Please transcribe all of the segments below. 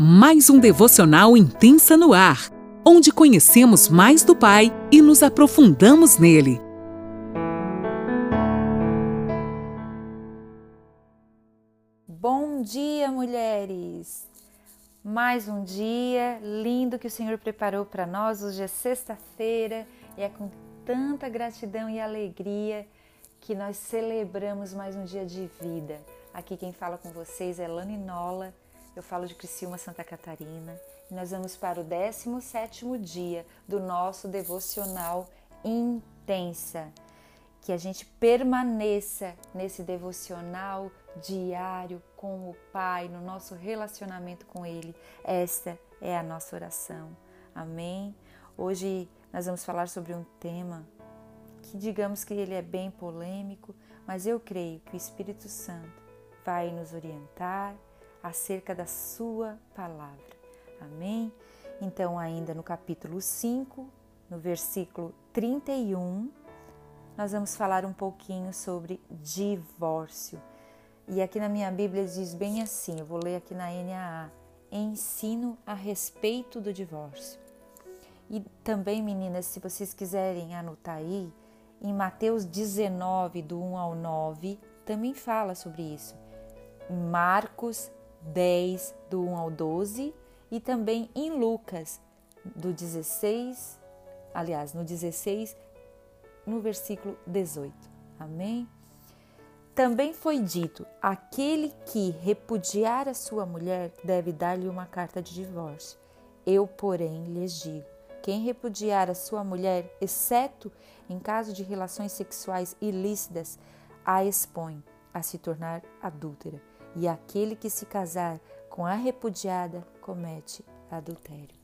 mais um devocional intensa no ar, onde conhecemos mais do Pai e nos aprofundamos nele. Bom dia, mulheres! Mais um dia lindo que o Senhor preparou para nós. Hoje é sexta-feira e é com tanta gratidão e alegria que nós celebramos mais um dia de vida. Aqui quem fala com vocês é Lani Nola eu falo de Criciúma, Santa Catarina, e nós vamos para o 17º dia do nosso devocional intensa. Que a gente permaneça nesse devocional diário com o Pai, no nosso relacionamento com Ele. Esta é a nossa oração. Amém? Hoje nós vamos falar sobre um tema que digamos que ele é bem polêmico, mas eu creio que o Espírito Santo vai nos orientar, acerca da Sua palavra. Amém? Então, ainda no capítulo 5, no versículo 31, nós vamos falar um pouquinho sobre divórcio. E aqui na minha Bíblia diz bem assim: eu vou ler aqui na NAA, ensino a respeito do divórcio. E também, meninas, se vocês quiserem anotar aí, em Mateus 19, do 1 ao 9, também fala sobre isso. Marcos 10, do 1 ao 12, e também em Lucas, do 16, aliás, no 16, no versículo 18. Amém? Também foi dito: aquele que repudiar a sua mulher deve dar-lhe uma carta de divórcio. Eu, porém, lhes digo: quem repudiar a sua mulher, exceto em caso de relações sexuais ilícitas, a expõe a se tornar adúltera e aquele que se casar com a repudiada comete adultério.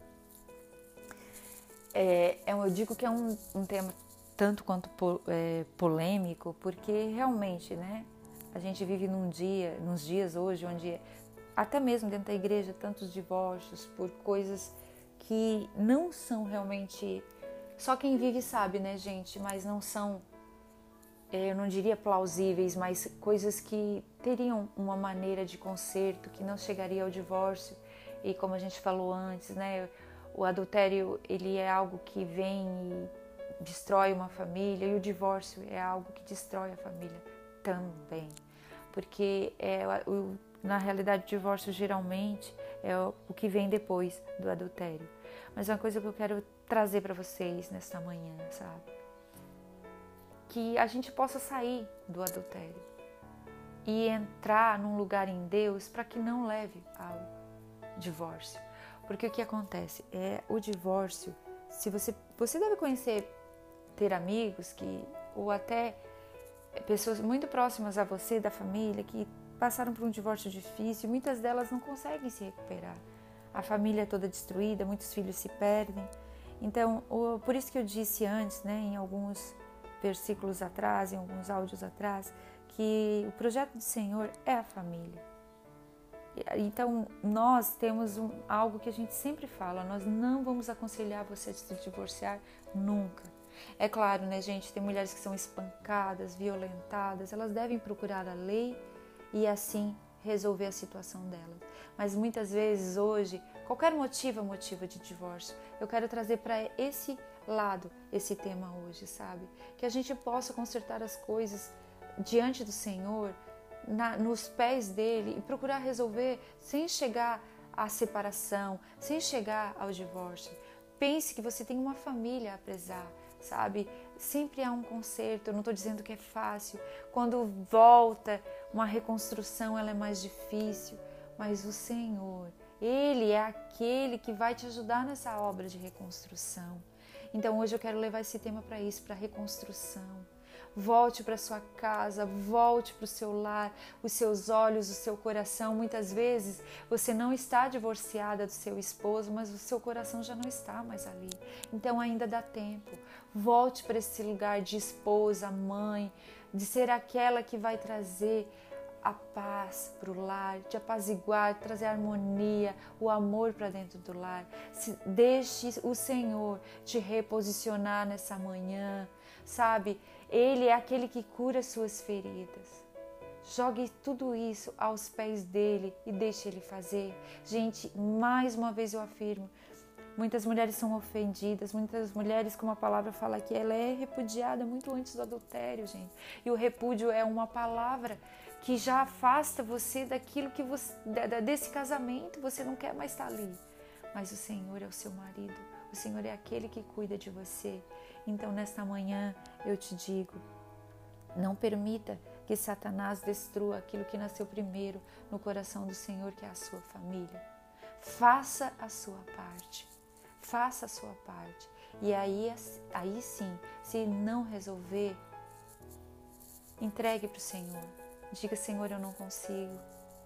É, é eu digo que é um, um tema tanto quanto po, é, polêmico, porque realmente, né, a gente vive num dia, nos dias hoje, onde até mesmo dentro da igreja tantos divórcios por coisas que não são realmente só quem vive sabe, né, gente, mas não são eu não diria plausíveis, mas coisas que teriam uma maneira de conserto, que não chegaria ao divórcio. E como a gente falou antes, né, o adultério ele é algo que vem e destrói uma família e o divórcio é algo que destrói a família também, porque é o, na realidade o divórcio geralmente é o que vem depois do adultério. Mas é uma coisa que eu quero trazer para vocês nesta manhã, sabe? Que a gente possa sair do adultério e entrar num lugar em Deus para que não leve ao divórcio. Porque o que acontece é o divórcio, se você você deve conhecer ter amigos que ou até pessoas muito próximas a você da família que passaram por um divórcio difícil, muitas delas não conseguem se recuperar. A família é toda destruída, muitos filhos se perdem. Então, por isso que eu disse antes, né, em alguns versículos atrás, em alguns áudios atrás, que o projeto do Senhor é a família. Então, nós temos um, algo que a gente sempre fala: nós não vamos aconselhar você a se divorciar nunca. É claro, né, gente? Tem mulheres que são espancadas, violentadas, elas devem procurar a lei e assim resolver a situação delas. Mas muitas vezes hoje, qualquer motivo é motivo de divórcio. Eu quero trazer para esse lado esse tema hoje, sabe? Que a gente possa consertar as coisas diante do Senhor, na, nos pés dele e procurar resolver sem chegar à separação, sem chegar ao divórcio. Pense que você tem uma família a prezar, sabe? Sempre há um conserto. Eu não estou dizendo que é fácil. Quando volta uma reconstrução, ela é mais difícil. Mas o Senhor, Ele é aquele que vai te ajudar nessa obra de reconstrução. Então hoje eu quero levar esse tema para isso, para reconstrução. Volte para sua casa, volte para o seu lar, os seus olhos, o seu coração. Muitas vezes você não está divorciada do seu esposo, mas o seu coração já não está mais ali. Então ainda dá tempo. Volte para esse lugar de esposa, mãe, de ser aquela que vai trazer a paz para o lar, de apaziguar, trazer harmonia, o amor para dentro do lar. Deixe o Senhor te reposicionar nessa manhã, sabe? Ele é aquele que cura suas feridas. Jogue tudo isso aos pés dele e deixe ele fazer. Gente, mais uma vez eu afirmo, muitas mulheres são ofendidas, muitas mulheres, como a palavra fala aqui, ela é repudiada muito antes do adultério, gente. E o repúdio é uma palavra que já afasta você daquilo que você desse casamento, você não quer mais estar ali. Mas o Senhor é o seu marido, o Senhor é aquele que cuida de você. Então, nesta manhã, eu te digo: não permita que Satanás destrua aquilo que nasceu primeiro no coração do Senhor, que é a sua família. Faça a sua parte. Faça a sua parte. E aí, aí sim, se não resolver, entregue para o Senhor. Diga, Senhor, eu não consigo.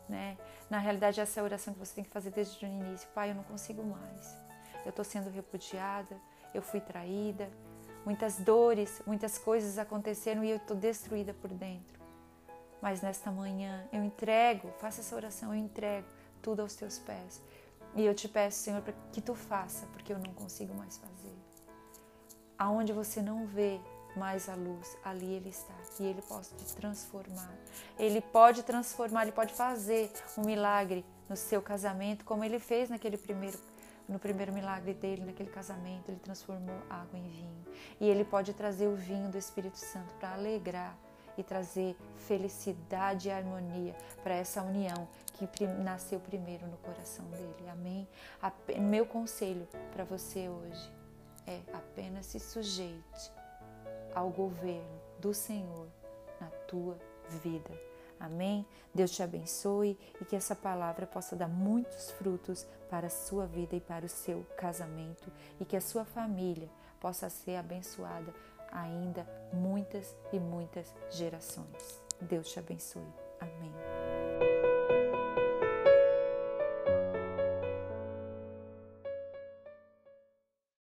Né? Na realidade, essa é a oração que você tem que fazer desde o início. Pai, eu não consigo mais. Eu estou sendo repudiada, eu fui traída, muitas dores, muitas coisas aconteceram e eu estou destruída por dentro. Mas nesta manhã eu entrego, faça essa oração, eu entrego tudo aos teus pés. E eu te peço, Senhor, que tu faça, porque eu não consigo mais fazer. Aonde você não vê mais a luz, ali ele está. E ele pode te transformar. Ele pode transformar, ele pode fazer um milagre no seu casamento, como ele fez naquele primeiro no primeiro milagre dele, naquele casamento, ele transformou água em vinho. E ele pode trazer o vinho do Espírito Santo para alegrar e trazer felicidade e harmonia para essa união que nasceu primeiro no coração dele. Amém? Meu conselho para você hoje é apenas se sujeite ao governo do Senhor na tua vida. Amém? Deus te abençoe e que essa palavra possa dar muitos frutos para a sua vida e para o seu casamento e que a sua família possa ser abençoada ainda muitas e muitas gerações. Deus te abençoe. Amém.